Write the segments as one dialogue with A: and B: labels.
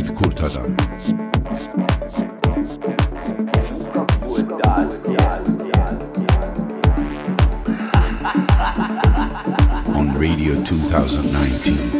A: With Kurt. On Radio 2019.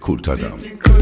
A: Kurt Adam.